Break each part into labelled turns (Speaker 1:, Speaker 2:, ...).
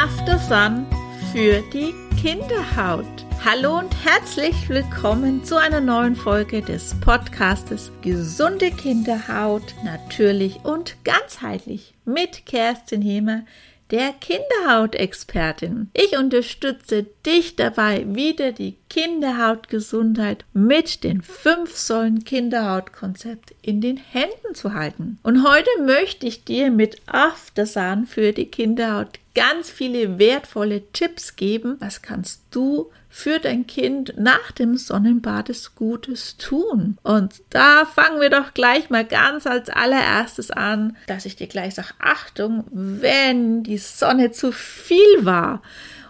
Speaker 1: After Sun für die Kinderhaut. Hallo und herzlich willkommen zu einer neuen Folge des Podcastes Gesunde Kinderhaut, natürlich und ganzheitlich mit Kerstin Hemer, der Kinderhautexpertin. Ich unterstütze dich dabei, wieder die Kinderhautgesundheit mit den fünf Säulen Kinderhautkonzept in den Händen zu halten. Und heute möchte ich dir mit Aftersan für die Kinderhaut ganz viele wertvolle Tipps geben. Was kannst du für dein Kind nach dem Sonnenbad Gutes tun? Und da fangen wir doch gleich mal ganz als allererstes an, dass ich dir gleich sage, Achtung, wenn die Sonne zu viel war,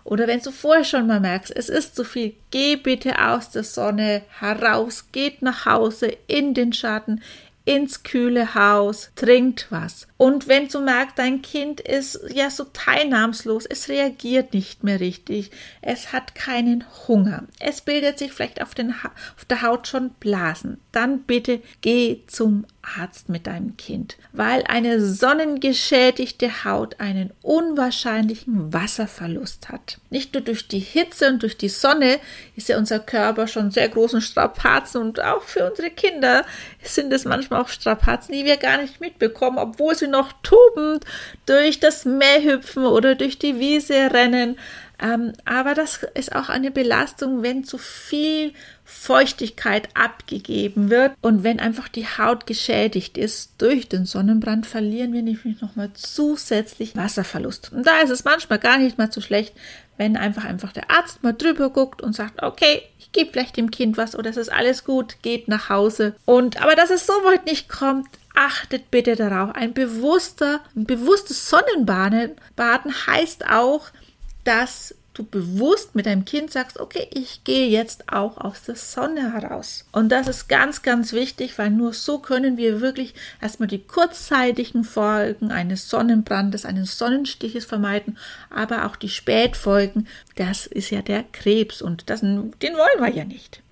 Speaker 1: oder wenn du vorher schon mal merkst, es ist zu viel, geh bitte aus der Sonne heraus, geht nach Hause in den Schatten, ins kühle Haus, trinkt was. Und wenn du merkst, dein Kind ist ja so teilnahmslos, es reagiert nicht mehr richtig, es hat keinen Hunger, es bildet sich vielleicht auf, den auf der Haut schon Blasen, dann bitte geh zum Arzt mit deinem Kind, weil eine sonnengeschädigte Haut einen unwahrscheinlichen Wasserverlust hat. Nicht nur durch die Hitze und durch die Sonne ist ja unser Körper schon sehr großen Strapazen und auch für unsere Kinder sind es manchmal auch Strapazen, die wir gar nicht mitbekommen, obwohl sie noch tobend durch das Meer hüpfen oder durch die Wiese rennen. Ähm, aber das ist auch eine Belastung, wenn zu viel Feuchtigkeit abgegeben wird und wenn einfach die Haut geschädigt ist durch den Sonnenbrand, verlieren wir nämlich nochmal zusätzlich Wasserverlust. Und da ist es manchmal gar nicht mal so schlecht, wenn einfach einfach der Arzt mal drüber guckt und sagt, okay, ich gebe vielleicht dem Kind was oder es ist alles gut, geht nach Hause. Und aber dass es so weit nicht kommt, achtet bitte darauf. Ein bewusster, ein bewusstes Sonnenbaden Baden heißt auch, dass du bewusst mit deinem Kind sagst, okay, ich gehe jetzt auch aus der Sonne heraus. Und das ist ganz, ganz wichtig, weil nur so können wir wirklich erstmal die kurzzeitigen Folgen eines Sonnenbrandes, eines Sonnenstiches vermeiden, aber auch die Spätfolgen, das ist ja der Krebs und das, den wollen wir ja nicht.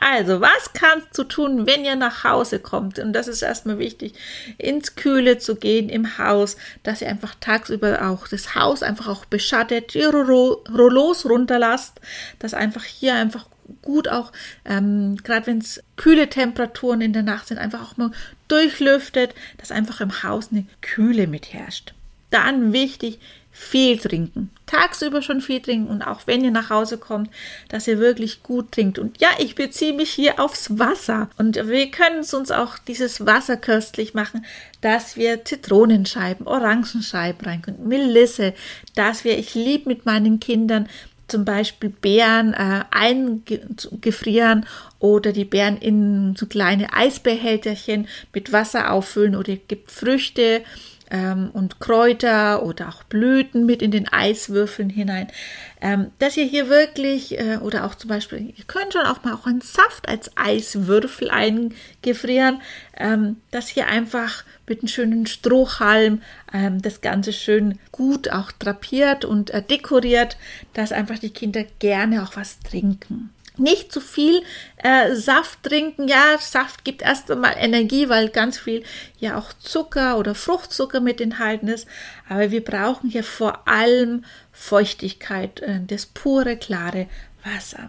Speaker 1: Also, was kannst du tun, wenn ihr nach Hause kommt? Und das ist erstmal wichtig, ins Kühle zu gehen im Haus, dass ihr einfach tagsüber auch das Haus einfach auch beschattet, die Rollos runterlasst, dass einfach hier einfach gut auch, ähm, gerade wenn es kühle Temperaturen in der Nacht sind, einfach auch mal durchlüftet, dass einfach im Haus eine Kühle mitherrscht. Dann wichtig, viel trinken. Tagsüber schon viel trinken und auch wenn ihr nach Hause kommt, dass ihr wirklich gut trinkt. Und ja, ich beziehe mich hier aufs Wasser. Und wir können es uns auch dieses Wasser köstlich machen, dass wir Zitronenscheiben, Orangenscheiben rein können, Melisse, dass wir, ich liebe mit meinen Kindern zum Beispiel Beeren äh, eingefrieren oder die Beeren in so kleine Eisbehälterchen mit Wasser auffüllen oder es gibt Früchte ähm, und Kräuter oder auch Blüten mit in den Eiswürfeln hinein. Ähm, dass ihr hier wirklich, äh, oder auch zum Beispiel, ihr könnt schon auch mal auch einen Saft als Eiswürfel eingefrieren, ähm, dass hier einfach mit einem schönen Strohhalm ähm, das Ganze schön gut auch drapiert und äh, dekoriert, dass einfach die Kinder gerne auch was trinken nicht zu viel äh, Saft trinken. Ja, Saft gibt erst einmal Energie, weil ganz viel ja auch Zucker oder Fruchtzucker mit enthalten ist. Aber wir brauchen hier vor allem Feuchtigkeit, äh, das pure, klare Wasser.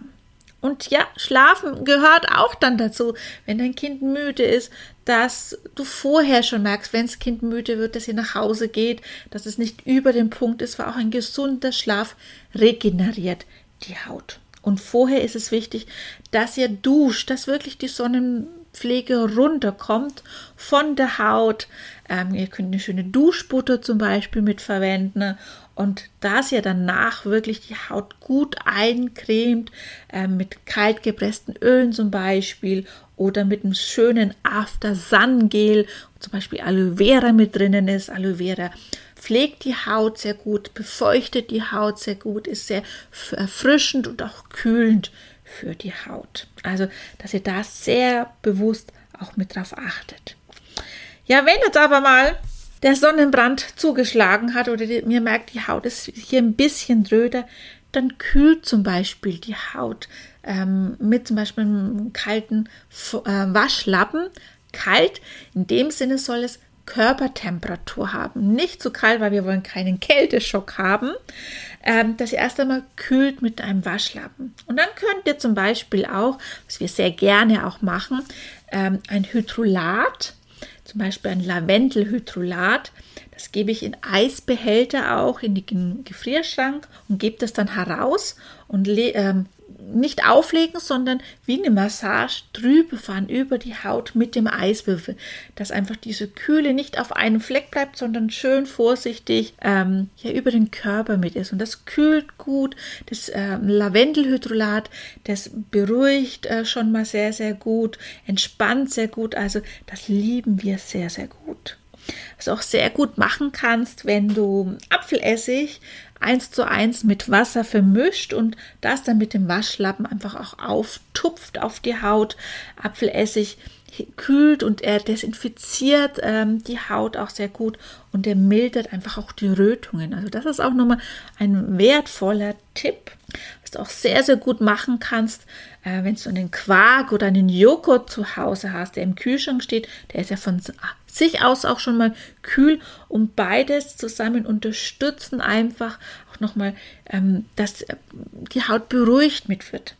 Speaker 1: Und ja, schlafen gehört auch dann dazu, wenn dein Kind müde ist, dass du vorher schon merkst, wenn das Kind müde wird, dass ihr nach Hause geht, dass es nicht über den Punkt ist, weil auch ein gesunder Schlaf regeneriert die Haut. Und vorher ist es wichtig, dass ihr duscht, dass wirklich die Sonnenpflege runterkommt von der Haut. Ähm, ihr könnt eine schöne Duschbutter zum Beispiel mit verwenden und dass ihr danach wirklich die Haut gut eincremt, äh, mit kalt gepressten Ölen zum Beispiel oder mit einem schönen After Sun Gel, zum Beispiel Aloe Vera mit drinnen ist. Aloe Vera pflegt die Haut sehr gut, befeuchtet die Haut sehr gut, ist sehr erfrischend und auch kühlend für die Haut. Also, dass ihr da sehr bewusst auch mit drauf achtet. Ja, wenn jetzt aber mal der Sonnenbrand zugeschlagen hat oder mir merkt, die Haut ist hier ein bisschen dröder, dann kühlt zum Beispiel die Haut ähm, mit zum Beispiel einem kalten äh, Waschlappen. Kalt, in dem Sinne soll es Körpertemperatur haben. Nicht zu kalt, weil wir wollen keinen Kälteschock haben. Ähm, dass ihr erst einmal kühlt mit einem Waschlappen. Und dann könnt ihr zum Beispiel auch, was wir sehr gerne auch machen, ähm, ein Hydrolat, zum Beispiel ein Lavendelhydrolat, das gebe ich in Eisbehälter auch in den Gefrierschrank und gebe das dann heraus und ähm, nicht auflegen, sondern wie eine Massage drüber fahren über die Haut mit dem Eiswürfel, dass einfach diese Kühle nicht auf einem Fleck bleibt, sondern schön vorsichtig ähm, ja über den Körper mit ist. Und das kühlt gut. Das äh, Lavendelhydrolat, das beruhigt äh, schon mal sehr, sehr gut, entspannt sehr gut. Also das lieben wir sehr, sehr gut. Was du auch sehr gut machen kannst, wenn du Apfelessig eins zu eins mit Wasser vermischt und das dann mit dem Waschlappen einfach auch auftupft auf die Haut. Apfelessig kühlt und er desinfiziert ähm, die Haut auch sehr gut und er mildert einfach auch die Rötungen. Also das ist auch nochmal ein wertvoller Tipp, was du auch sehr, sehr gut machen kannst, äh, wenn du einen Quark oder einen Joghurt zu Hause hast, der im Kühlschrank steht, der ist ja von sich aus auch schon mal kühl und beides zusammen unterstützen einfach auch nochmal, ähm, dass die Haut beruhigt mit wird.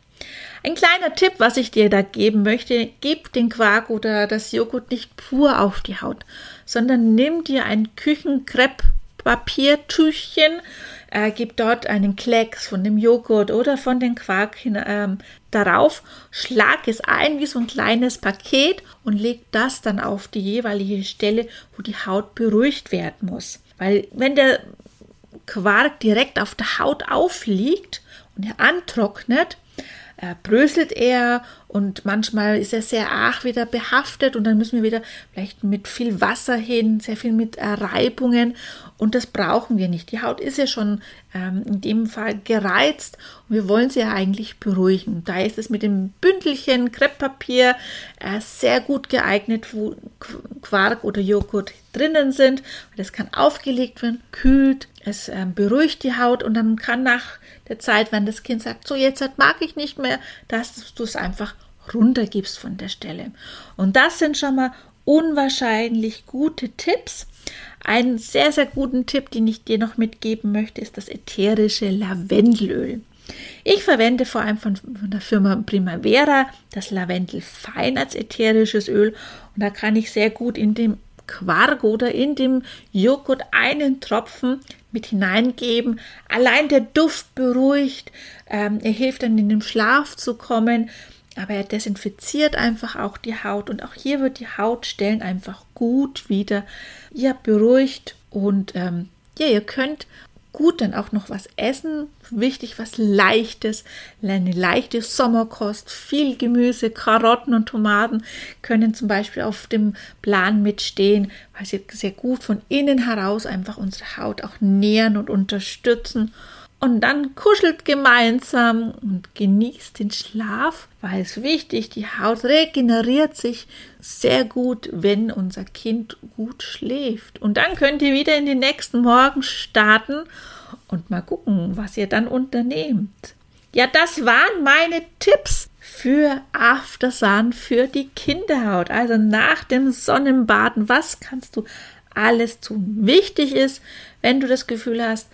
Speaker 1: Ein kleiner Tipp, was ich dir da geben möchte, gib den Quark oder das Joghurt nicht pur auf die Haut, sondern nimm dir ein Küchenkrepp-Papiertüchchen, äh, gib dort einen Klecks von dem Joghurt oder von den Quark hin, ähm, darauf, schlag es ein wie so ein kleines Paket und leg das dann auf die jeweilige Stelle, wo die Haut beruhigt werden muss. Weil wenn der Quark direkt auf der Haut aufliegt und er antrocknet, äh, bröselt er und manchmal ist er sehr arg wieder behaftet und dann müssen wir wieder vielleicht mit viel Wasser hin, sehr viel mit äh, Reibungen und das brauchen wir nicht. Die Haut ist ja schon ähm, in dem Fall gereizt und wir wollen sie ja eigentlich beruhigen. Da ist es mit dem Bündelchen Krepppapier äh, sehr gut geeignet, wo Quark oder Joghurt drinnen sind. Das kann aufgelegt werden, kühlt, es äh, beruhigt die Haut und dann kann nach der Zeit, wenn das Kind sagt, so jetzt mag ich nicht mehr, dass du es einfach runtergibst von der Stelle. Und das sind schon mal unwahrscheinlich gute Tipps. Einen sehr, sehr guten Tipp, den ich dir noch mitgeben möchte, ist das ätherische Lavendelöl. Ich verwende vor allem von, von, der Firma Primavera das Lavendel fein als ätherisches Öl und da kann ich sehr gut in dem Quark oder in dem Joghurt einen Tropfen mit hineingeben. Allein der Duft beruhigt, ähm, er hilft dann in den Schlaf zu kommen, aber er desinfiziert einfach auch die Haut. Und auch hier wird die Hautstellen einfach gut wieder ja, beruhigt. Und ähm, ja, ihr könnt gut dann auch noch was essen. Wichtig, was leichtes, eine leichte Sommerkost, viel Gemüse, Karotten und Tomaten können zum Beispiel auf dem Plan mitstehen, weil sie sehr gut von innen heraus einfach unsere Haut auch nähren und unterstützen. Und dann kuschelt gemeinsam und genießt den Schlaf, weil es wichtig, die Haut regeneriert sich sehr gut, wenn unser Kind gut schläft. Und dann könnt ihr wieder in den nächsten Morgen starten und mal gucken, was ihr dann unternehmt. Ja, das waren meine Tipps für Aftersun für die Kinderhaut. Also nach dem Sonnenbaden, was kannst du alles tun? Wichtig ist, wenn du das Gefühl hast,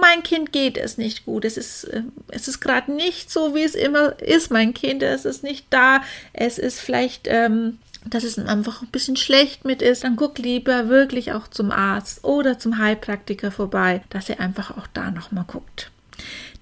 Speaker 1: mein Kind geht es nicht gut, es ist, äh, es ist gerade nicht so, wie es immer ist, mein Kind, es ist nicht da, es ist vielleicht, ähm, dass es einfach ein bisschen schlecht mit ist, dann guck lieber wirklich auch zum Arzt oder zum Heilpraktiker vorbei, dass er einfach auch da nochmal guckt.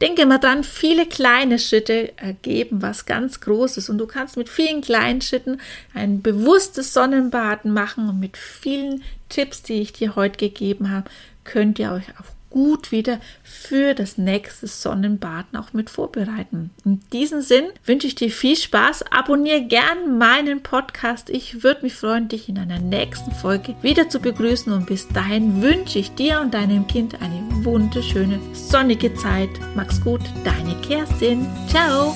Speaker 1: Denke mal dran, viele kleine Schritte ergeben was ganz Großes und du kannst mit vielen kleinen Schritten ein bewusstes Sonnenbaden machen und mit vielen Tipps, die ich dir heute gegeben habe, könnt ihr euch auch gut wieder für das nächste Sonnenbaden auch mit vorbereiten. In diesem Sinn wünsche ich dir viel Spaß. Abonniere gern meinen Podcast. Ich würde mich freuen, dich in einer nächsten Folge wieder zu begrüßen. Und bis dahin wünsche ich dir und deinem Kind eine wunderschöne sonnige Zeit. Mach's gut, deine Kerstin. Ciao.